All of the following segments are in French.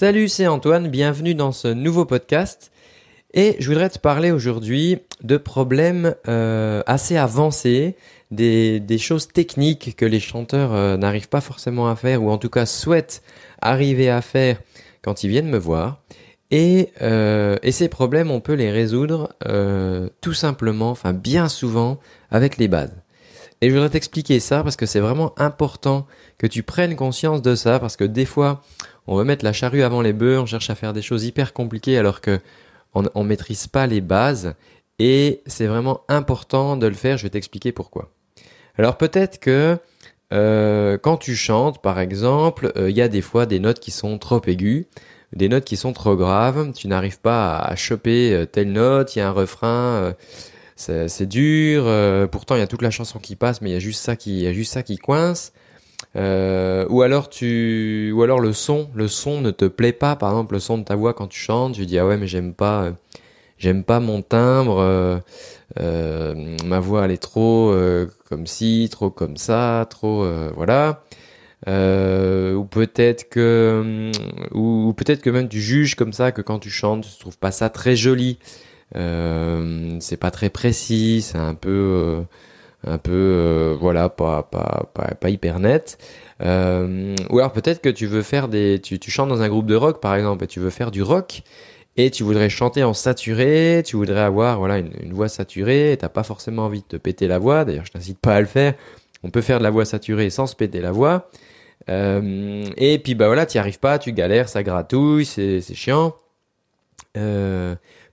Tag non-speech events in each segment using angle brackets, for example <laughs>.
Salut, c'est Antoine, bienvenue dans ce nouveau podcast. Et je voudrais te parler aujourd'hui de problèmes euh, assez avancés, des, choses techniques que les chanteurs euh, n'arrivent pas forcément à faire, ou en tout cas souhaitent arriver à faire quand ils viennent me voir. Et, euh, et ces problèmes, on peut les résoudre tout simplement, enfin bien souvent, avec les bases. Et je voudrais t'expliquer ça parce que c'est vraiment important que tu prennes conscience de ça parce que des fois, on veut mettre la charrue avant les bœufs, on cherche à faire des choses hyper compliquées alors que on, maîtrise pas les bases et c'est vraiment important de le faire. Je vais t'expliquer pourquoi. Alors peut-être que euh, quand tu chantes, par exemple, euh, il y a des fois des notes qui sont trop aiguës, des notes qui sont trop graves. Tu n'arrives pas à, choper euh, telle note. Il y a un refrain c'est dur. Pourtant, il y a toute la chanson qui passe, mais il y a juste ça qui, il y a juste ça qui coince. Euh, ou alors tu, ou alors le son, le son ne te plaît pas. Par exemple, le son de ta voix quand tu chantes, tu dis ah ouais, mais j'aime pas, euh, j'aime pas mon timbre. ma voix elle est trop comme ci, trop comme ça, trop voilà. ou peut-être que, ou, ou peut-être que même tu juges comme ça que quand tu chantes, tu trouves pas ça très joli. Euh, c'est pas très précis, c'est un peu, euh, un peu, euh, voilà, pas, pas, pas, pas, hyper net. Euh, ou alors peut-être que tu veux faire des, tu, tu chantes dans un groupe de rock par exemple, et tu veux faire du rock et tu voudrais chanter en saturé, tu voudrais avoir voilà une, voix saturée, t'as pas forcément envie de te péter la voix. D'ailleurs, je t'incite pas à le faire. On peut faire de la voix saturée sans se péter la voix. Euh, et puis bah voilà, t'y arrives pas, tu galères, ça gratouille, c'est c'est chiant.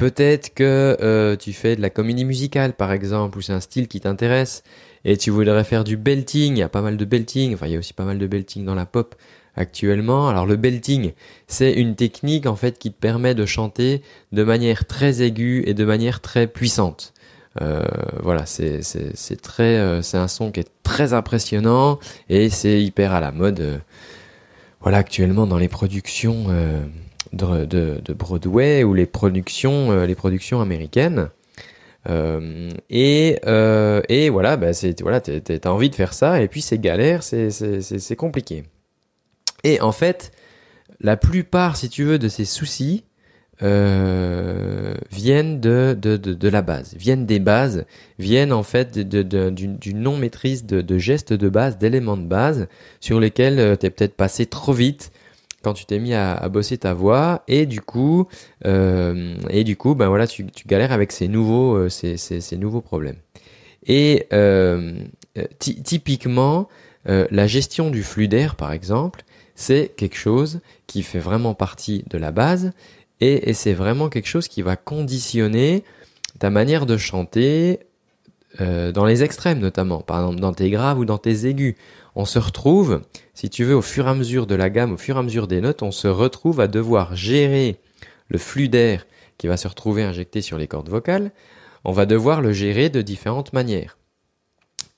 Peut-être que euh, tu fais de la comédie musicale, par exemple, ou c'est un style qui t'intéresse, et tu voudrais faire du belting. Il y a pas mal de belting. Enfin, il y a aussi pas mal de belting dans la pop actuellement. Alors le belting, c'est une technique en fait qui te permet de chanter de manière très aiguë et de manière très puissante. Euh, voilà, c'est c'est très euh, c'est un son qui est très impressionnant et c'est hyper à la mode. voilà actuellement dans les productions de, de, Broadway ou les productions, euh, les productions américaines. Euh, et, euh, et voilà, bah c'est voilà, t'as envie de faire ça et puis c'est galère, c'est compliqué. Et en fait, la plupart, si tu veux, de ces soucis viennent de, de, de, la base, viennent des bases, viennent en fait d'une non maîtrise de, gestes de base, d'éléments de base sur lesquels tu es peut-être passé trop vite quand tu t'es mis à, bosser ta voix et du coup euh, et du coup ben voilà tu, galères avec ces nouveaux euh, ces, ces, nouveaux problèmes et euh, typiquement la gestion du flux d'air par exemple c'est quelque chose qui fait vraiment partie de la base et, c'est vraiment quelque chose qui va conditionner ta manière de chanter dans les extrêmes notamment, par exemple dans tes graves ou dans tes aigus. On se retrouve, si tu veux, au fur et à mesure de la gamme, au fur et à mesure des notes, on se retrouve à devoir gérer le flux d'air qui va se retrouver injecté sur les cordes vocales. On va devoir le gérer de différentes manières.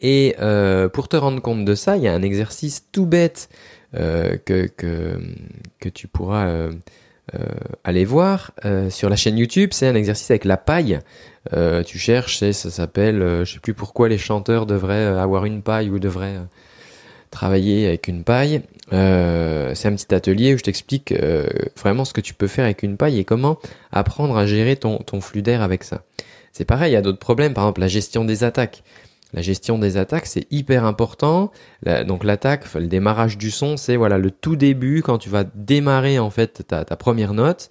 Et euh, pour te rendre compte de ça, il y a un exercice tout bête euh, que, tu pourras euh, allez voir sur la chaîne YouTube. C'est un exercice avec la paille. Tu cherches, ça s'appelle, je sais plus pourquoi les chanteurs devraient avoir une paille ou devraient travailler avec une paille. c'est un petit atelier où je t'explique vraiment ce que tu peux faire avec une paille et comment apprendre à gérer ton, ton flux d'air avec ça. C'est pareil, il y a d'autres problèmes, par exemple la gestion des attaques. La gestion des attaques, c'est hyper important. donc l'attaque, le démarrage du son, c'est voilà le tout début quand tu vas démarrer en fait ta, première note.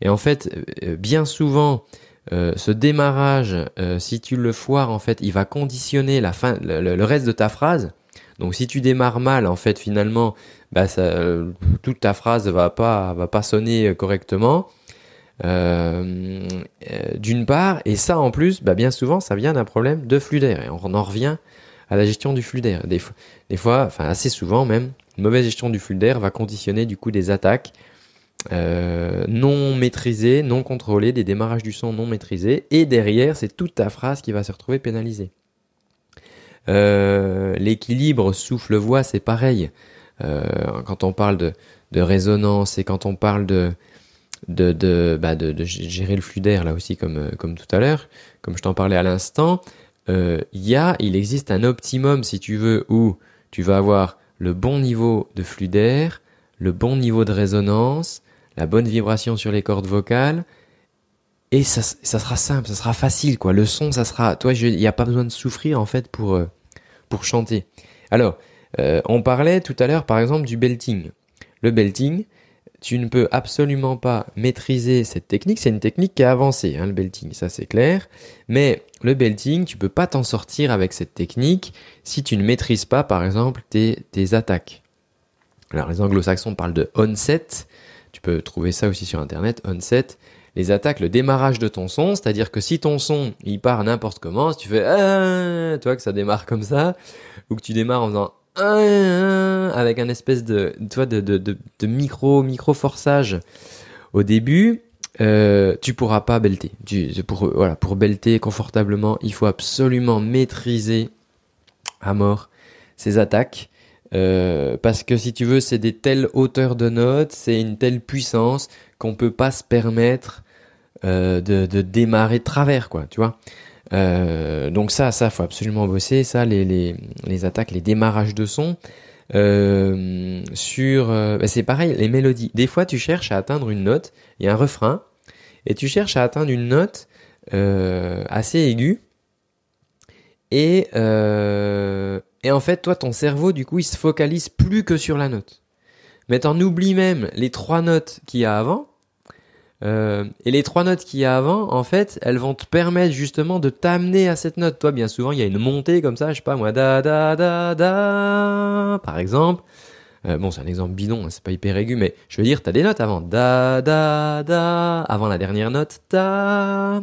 Et en fait, euh, bien souvent, euh, ce démarrage, euh, si tu le foires, en fait, il va conditionner la fin, le, reste de ta phrase. Donc si tu démarres mal, en fait, finalement, bah, toute ta phrase va pas va pas sonner correctement. Euh, euh, d'une part, et ça en plus, bah, bien souvent, ça vient d'un problème de flux d'air. Et on en revient à la gestion du flux d'air. Des, fois, assez souvent même, une mauvaise gestion du flux d'air va conditionner du coup des attaques euh, non maîtrisées, non contrôlées, des démarrages du son non maîtrisés, et derrière, c'est toute ta phrase qui va se retrouver pénalisée. Euh, L'équilibre souffle-voix, c'est pareil. Euh, quand on parle de, résonance et quand on parle de, de, bah gérer le flux d'air là aussi comme, euh, comme tout à l'heure, comme je t'en parlais à l'instant, euh, y a, il existe un optimum si tu veux où tu vas avoir le bon niveau de flux d'air, le bon niveau de résonance, la bonne vibration sur les cordes vocales. Et ça, ça sera simple, ça sera facile, quoi. Le son, ça sera, toi, il n'y a pas besoin de souffrir, en fait, pour, euh, pour chanter. Alors, euh, on parlait tout à l'heure, par exemple, du belting. Le belting, tu ne peux absolument pas maîtriser cette technique. C'est une technique qui a avancé, hein, le belting, ça c'est clair. Mais le belting, tu peux pas t'en sortir avec cette technique si tu ne maîtrises pas, par exemple, tes, tes attaques. Alors, les anglo-saxons parlent de onset. Tu peux trouver ça aussi sur Internet, onset. Les attaques, le démarrage de ton son, c'est-à-dire que si ton son, il part n'importe comment, si tu fais, ah, toi que ça démarre comme ça, ou que tu démarres en faisant avec un espèce de, tu de, micro, micro forçage au début, euh, tu pourras pas belter. voilà, pour belter confortablement, il faut absolument maîtriser à mort ces attaques. Euh, parce que si tu veux, c'est des telles hauteurs de notes, c'est une telle puissance qu'on peut pas se permettre euh, de, de démarrer de travers, quoi, tu vois. Euh, donc ça, ça faut absolument bosser. Ça, les, les, les attaques, les démarrages de son. Euh, sur, euh, bah, c'est pareil, les mélodies. Des fois, tu cherches à atteindre une note, il y a un refrain, et tu cherches à atteindre une note assez aiguë. Et, euh, et en fait, toi, ton cerveau, du coup, il se focalise plus que sur la note. Mais t'en oublies même les trois notes qu'il y a avant, euh, et les trois notes qu'il y a avant, en fait, elles vont te permettre justement de t'amener à cette note. Toi, bien souvent, il y a une montée comme ça, je sais pas moi, da da da da, par exemple. Euh, bon, c'est un exemple bidon, hein, c'est pas hyper aigu, mais je veux dire, t'as des notes avant da da da, avant la dernière note da.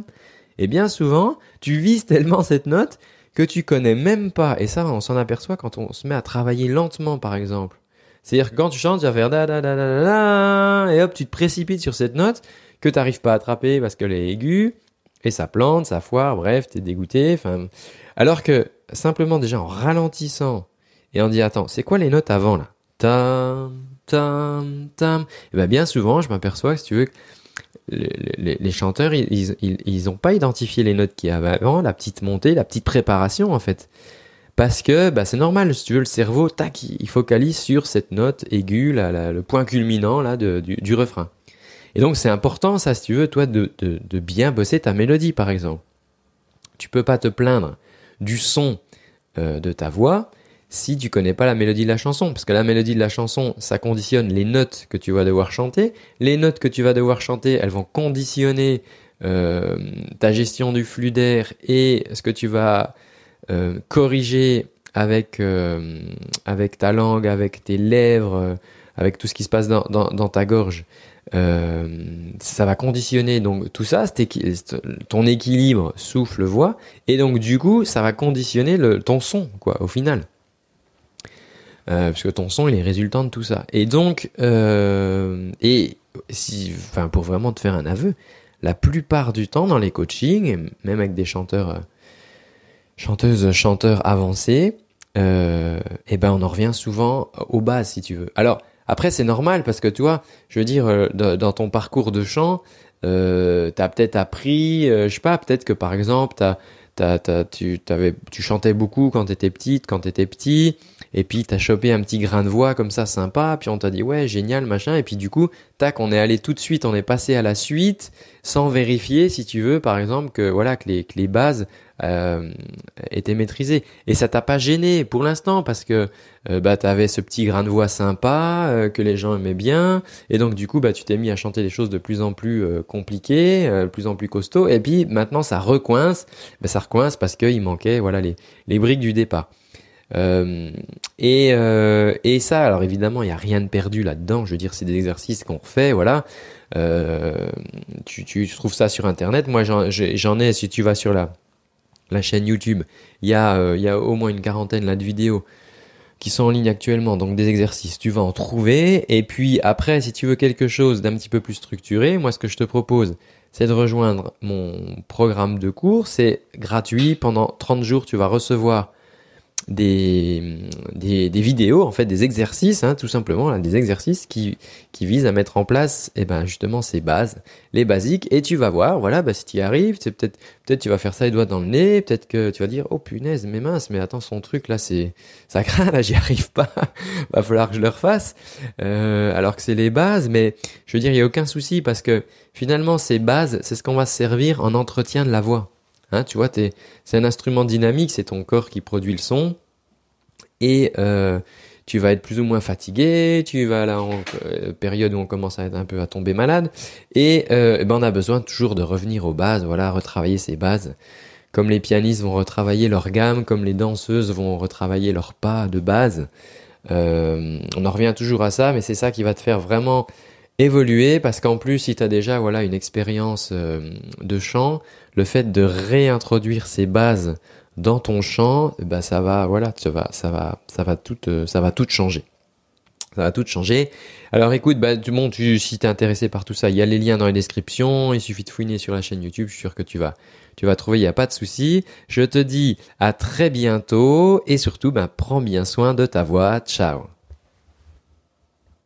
Et bien souvent, tu vises tellement cette note que tu connais même pas. Et ça, on s'en aperçoit quand on se met à travailler lentement, par exemple. C'est-à-dire que quand tu chantes, tu vas faire da da da da da, et hop, tu te précipites sur cette note que tu n'arrives pas à attraper parce qu'elle est aiguë, et ça plante, ça foire, bref, t'es dégoûté. Enfin, alors que simplement déjà en ralentissant et en disant attends, c'est quoi les notes avant là? Tam, tam, tam. Et ben bien souvent, je m'aperçois que si tu veux, les, chanteurs, ils, ils, ils ont pas identifié les notes qu'il y avait avant, la petite montée, la petite préparation en fait. Parce que bah, c'est normal, si tu veux, le cerveau, tac, il focalise sur cette note aiguë, le point culminant là, du, refrain. Et donc c'est important, ça, si tu veux, toi, de, de, de, bien bosser ta mélodie, par exemple. Tu peux pas te plaindre du son euh, de ta voix si tu connais pas la mélodie de la chanson, parce que la mélodie de la chanson, ça conditionne les notes que tu vas devoir chanter. Les notes que tu vas devoir chanter, elles vont conditionner euh, ta gestion du flux d'air et ce que tu vas euh, corriger avec euh, avec ta langue, avec tes lèvres, avec tout ce qui se passe dans, ta gorge. Ça va conditionner donc tout ça, ton équilibre souffle voix, et donc du coup ça va conditionner ton son quoi au final, euh, parce que ton son il est résultant de tout ça. Et donc euh, et si, enfin pour vraiment te faire un aveu, la plupart du temps dans les coachings, même avec des chanteurs, euh, chanteuses, chanteurs avancés, euh, eh ben on en revient souvent aux bases si tu veux. Alors après, c'est normal parce que tu vois, je veux dire, dans ton parcours de chant, euh, tu as peut-être appris, euh, je sais pas, peut-être que par exemple, t'as, t'as, t'as, tu, t'avais, tu chantais beaucoup quand tu étais petite, quand tu étais petit, et puis tu as chopé un petit grain de voix comme ça sympa, puis on t'a dit ouais, génial, machin, et puis du coup, tac, on est allé tout de suite, on est passé à la suite, sans vérifier, si tu veux, par exemple, que voilà, que les, bases euh, était maîtrisé. Et ça t'a pas gêné pour l'instant parce que euh, bah t'avais ce petit grain de voix sympa euh, que les gens aimaient bien et donc du coup bah tu t'es mis à chanter des choses de plus en plus euh, compliquées, de plus en plus costauds et puis maintenant ça recoince, bah, ça recoince parce qu'il manquait voilà les les briques du départ. Euh, et, euh, et ça, alors évidemment, il n'y a rien de perdu là-dedans. Je veux dire, c'est des exercices qu'on fait, voilà. Euh, tu, tu, trouves ça sur Internet. Moi, j'en ai, si tu vas sur la, la chaîne YouTube. Il y, a, euh, il y a au moins une quarantaine là, de vidéos qui sont en ligne actuellement, donc des exercices. Tu vas en trouver. Et puis après, si tu veux quelque chose d'un petit peu plus structuré, moi ce que je te propose, c'est de rejoindre mon programme de cours. C'est gratuit. Pendant 30 jours, tu vas recevoir des, des, vidéos, en fait, des exercices, hein, tout simplement, des exercices qui, qui visent à mettre en place, eh ben, justement, ces bases, les basiques, et tu vas voir, voilà, bah, si tu y arrives, c'est peut-être, peut-être tu vas faire ça les doigts dans le nez, peut-être que tu vas dire, oh punaise, mais mince, mais attends, son truc, là, c'est, ça craint, là, j'y arrive pas, <laughs> va falloir que je le refasse, euh, alors que c'est les bases, mais je veux dire, il y a aucun souci, parce que finalement, ces bases, c'est ce qu'on va se servir en entretien de la voix. Hein, tu vois, c'est un instrument dynamique, c'est ton corps qui produit le son. Et euh, tu vas être plus ou moins fatigué, tu vas là en euh, période où on commence à être un peu à tomber malade. Et euh, eh ben on a besoin toujours de revenir aux bases, voilà, retravailler ses bases. Comme les pianistes vont retravailler leur gamme, comme les danseuses vont retravailler leurs pas de base. on en revient toujours à ça, mais c'est ça qui va te faire vraiment évoluer parce qu'en plus si tu as déjà voilà une expérience de chant, le fait de réintroduire ces bases dans ton champ, bah ça va, voilà, ça va, ça va, ça va tout, euh, ça va tout changer. Ça va tout changer. Alors écoute, bah, du monde, tu, si t'es intéressé par tout ça, il y a les liens dans la description. Il suffit de fouiner sur la chaîne YouTube. Je suis sûr que tu vas, tu vas trouver. Il n'y a pas de souci. Je te dis à très bientôt et surtout, bah, prends bien soin de ta voix. Ciao.